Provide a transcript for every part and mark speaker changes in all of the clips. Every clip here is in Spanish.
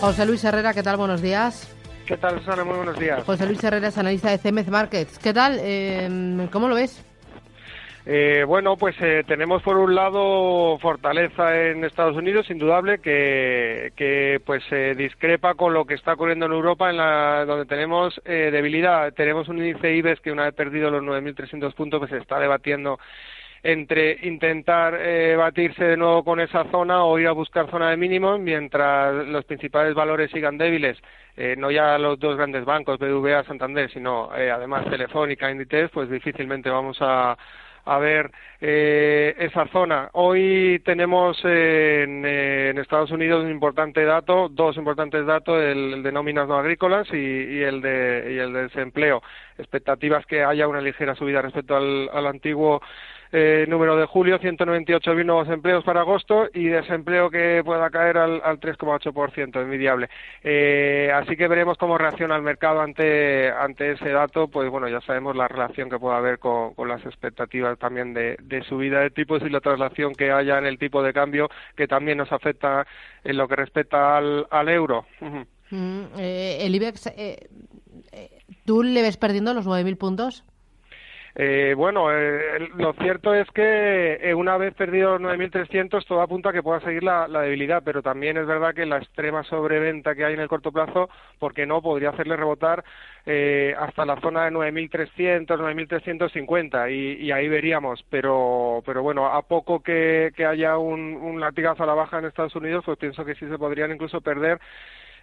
Speaker 1: José Luis Herrera, ¿qué tal? Buenos días.
Speaker 2: ¿Qué tal, Susana? Muy buenos días.
Speaker 1: José Luis Herrera es analista de CMZ Markets. ¿Qué tal? Eh, ¿Cómo lo ves?
Speaker 2: Eh, bueno, pues eh, tenemos por un lado fortaleza en Estados Unidos, indudable, que, que pues eh, discrepa con lo que está ocurriendo en Europa, en la, donde tenemos eh, debilidad. Tenemos un índice IBEX que una vez perdido los 9.300 puntos, pues se está debatiendo entre intentar eh, batirse de nuevo con esa zona o ir a buscar zona de mínimo mientras los principales valores sigan débiles. Eh, no ya los dos grandes bancos, BBVA, Santander, sino eh, además Telefónica, Inditex, pues difícilmente vamos a, a ver eh, esa zona. Hoy tenemos en, en, Estados Unidos un importante dato, dos importantes datos, el, el de nóminas no agrícolas y, y, el de, y el de desempleo. Expectativas que haya una ligera subida respecto al, al antiguo eh, número de julio, 198.000 nuevos empleos para agosto y desempleo que pueda caer al, al 3,8%, envidiable. Eh, así que veremos cómo reacciona el mercado ante, ante ese dato, pues bueno, ya sabemos la relación que puede haber con, las expectativas también de, subida de tipos y la traslación que haya en el tipo de cambio que también nos afecta en lo que respecta al, al euro.
Speaker 1: Eh, el IBEX, eh, ¿tú le ves perdiendo los 9.000 puntos?
Speaker 2: Eh, bueno, eh, lo cierto es que eh, una vez perdido 9.300 todo apunta a que pueda seguir la, debilidad, pero también es verdad que la extrema sobreventa que hay en el corto plazo, porque no, podría hacerle rebotar eh, hasta la zona de 9.300, 9.350 y, y ahí veríamos, pero, pero bueno, a poco que, haya un latigazo a la baja en Estados Unidos, pues pienso que sí se podrían incluso perder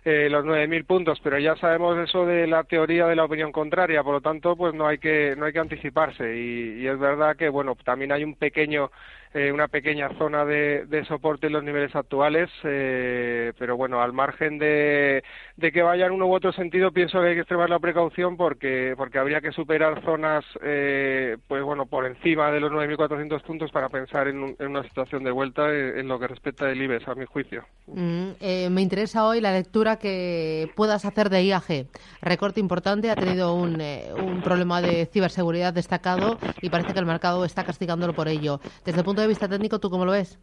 Speaker 2: eh, los 9.000 puntos, pero ya sabemos eso de la teoría de la opinión contraria, por lo tanto, pues no hay que no hay que anticiparse. Y, y es verdad que bueno también hay un pequeño eh, una pequeña zona de, de, soporte en los niveles actuales, eh, pero bueno, al margen de, que vaya en uno u otro sentido, pienso que hay que extremar la precaución porque, porque habría que superar zonas, eh, pues bueno, por encima de los 9.400 puntos para pensar en, un, en, una situación de vuelta en, en, lo que respecta del IBEX, a mi juicio.
Speaker 1: Mm, eh, me interesa hoy la lectura que puedas hacer de IAG. Recorte importante, ha tenido un, eh, un problema de ciberseguridad destacado y parece que el mercado está castigándolo por ello. Desde el punto vista técnico, ¿tú cómo lo ves?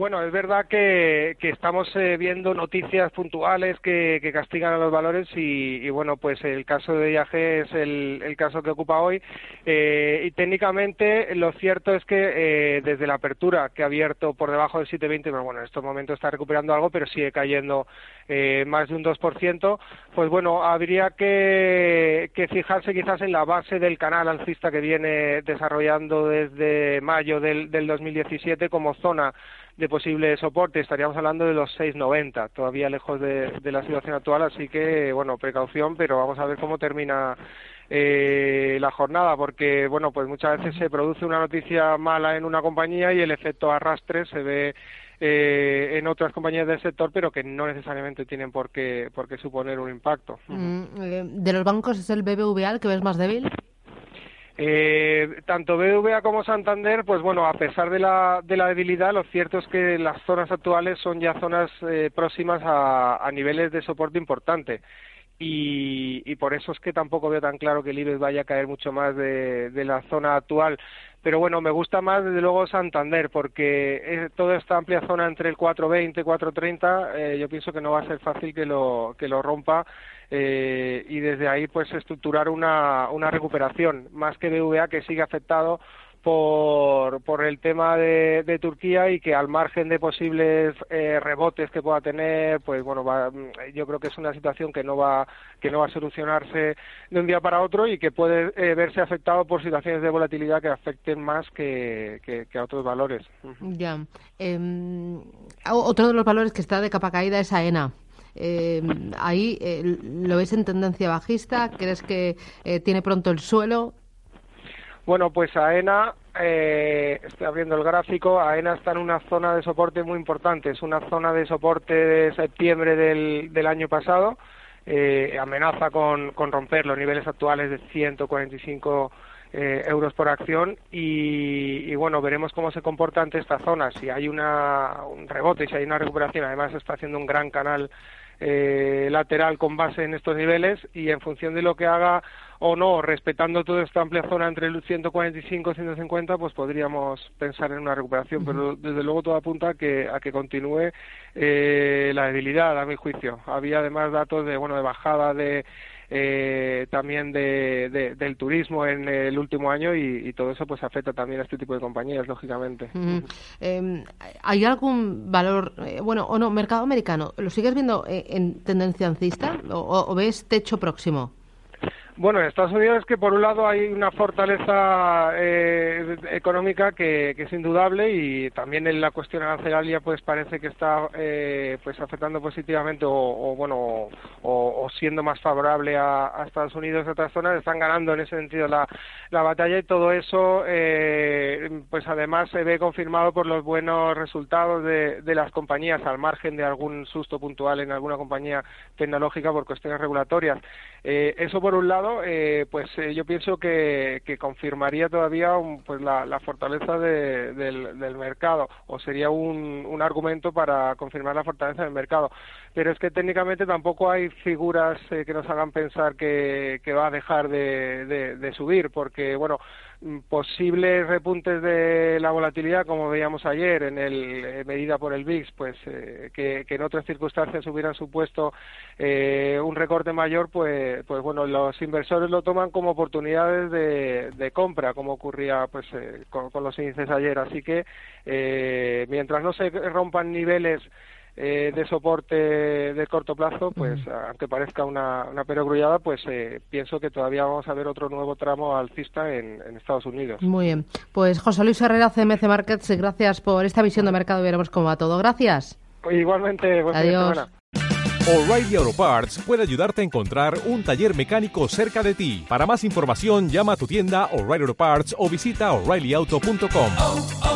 Speaker 2: Bueno, es verdad que, que estamos eh, viendo noticias puntuales que, que, castigan a los valores y, y, bueno, pues el caso de IAG es el, caso que ocupa hoy. Eh, y técnicamente lo cierto es que eh, desde la apertura que ha abierto por debajo del 720, bueno, en estos momentos está recuperando algo, pero sigue cayendo eh, más de un 2%, pues bueno, habría que, que fijarse quizás en la base del canal alcista que viene desarrollando desde mayo del, del 2017 como zona de posible soporte, estaríamos hablando de los 6,90, todavía lejos de, la situación actual, así que, bueno, precaución, pero vamos a ver cómo termina eh, la jornada, porque, bueno, pues muchas veces se produce una noticia mala en una compañía y el efecto arrastre se ve eh, en otras compañías del sector, pero que no necesariamente tienen por qué, por suponer un impacto.
Speaker 1: Mm, eh, ¿De los bancos es el BBVA el que ves más débil?
Speaker 2: Eh, tanto BBVA como Santander, pues bueno, a pesar de la, de la debilidad, lo cierto es que las zonas actuales son ya zonas eh, próximas a, niveles de soporte importante. Y, y, por eso es que tampoco veo tan claro que el IBEX vaya a caer mucho más de, la zona actual. Pero bueno, me gusta más desde luego Santander porque es, toda esta amplia zona entre el 420 y 430 eh, yo pienso que no va a ser fácil que lo, que lo rompa eh, y desde ahí pues estructurar una, una recuperación más que BVA que sigue afectado por, por el tema de, de, Turquía y que al margen de posibles eh, rebotes que pueda tener, pues bueno, va, yo creo que es una situación que no va que no va a solucionarse de un día para otro y que puede eh, verse afectado por situaciones de volatilidad que afecten más que, que, que a otros valores.
Speaker 1: Ya. Eh, otro de los valores que está de capa caída es AENA. Ahí lo ves en tendencia bajista, ¿crees que tiene pronto el suelo?
Speaker 2: Bueno, pues AENA, eh, estoy abriendo el gráfico, AENA está en una zona de soporte muy importante, es una zona de soporte de septiembre del, del año pasado, eh, amenaza con, con, romper los niveles actuales de 145 eh, euros por acción y, y, bueno, veremos cómo se comporta ante esta zona, si hay una, un rebote, si hay una recuperación, además está haciendo un gran canal eh, lateral con base en estos niveles y en función de lo que haga o no, respetando toda esta amplia zona entre el 145 y 150, pues podríamos pensar en una recuperación, pero desde luego todo apunta a que, a que continúe eh, la debilidad, a mi juicio. Había además datos de, bueno, de bajada de eh, también de, del turismo en el último año y, todo eso pues afecta también a este tipo de compañías lógicamente.
Speaker 1: Em, hay algún valor eh, bueno o no mercado americano lo sigues viendo eh, en tendencia o ves techo próximo
Speaker 2: bueno, en Estados Unidos es que por un lado hay una fortaleza eh, económica que, es indudable y también en la cuestión arancelaria pues parece que está eh, pues afectando positivamente o, bueno o, siendo más favorable a, Estados Unidos y otras zonas están ganando en ese sentido la, la batalla y todo eso eh, pues además se ve confirmado por los buenos resultados de, de las compañías al margen de algún susto puntual en alguna compañía tecnológica por cuestiones regulatorias. eso por un lado eh, pues eh, yo pienso que, confirmaría todavía pues la, fortaleza del, mercado o sería un, argumento para confirmar la fortaleza del mercado. Pero es que técnicamente tampoco hay figuras eh, que nos hagan pensar que, va a dejar de subir, porque bueno, posibles repuntes de la volatilidad, como veíamos ayer, en el eh, medida por el VIX, pues eh, que, en otras circunstancias hubieran supuesto eh, un recorte mayor, pues, pues bueno, los inversores lo toman como oportunidades de, compra, como ocurría pues con, con, los índices ayer. Así que mientras no se rompan niveles eh, de soporte de corto plazo, pues aunque parezca una, una perogrullada, pues eh, pienso que todavía vamos a ver otro nuevo tramo alcista en, en, Estados Unidos.
Speaker 1: Muy bien. Pues José Luis Herrera, CMC Markets, gracias por esta visión de mercado veremos cómo va todo. Gracias.
Speaker 2: Igualmente, buen
Speaker 1: Adiós.
Speaker 3: O'Reilly Auto Parts puede ayudarte a encontrar un taller mecánico cerca de ti. Para más información, llama a tu tienda O'Reilly Auto Parts o visita oreillyauto.com.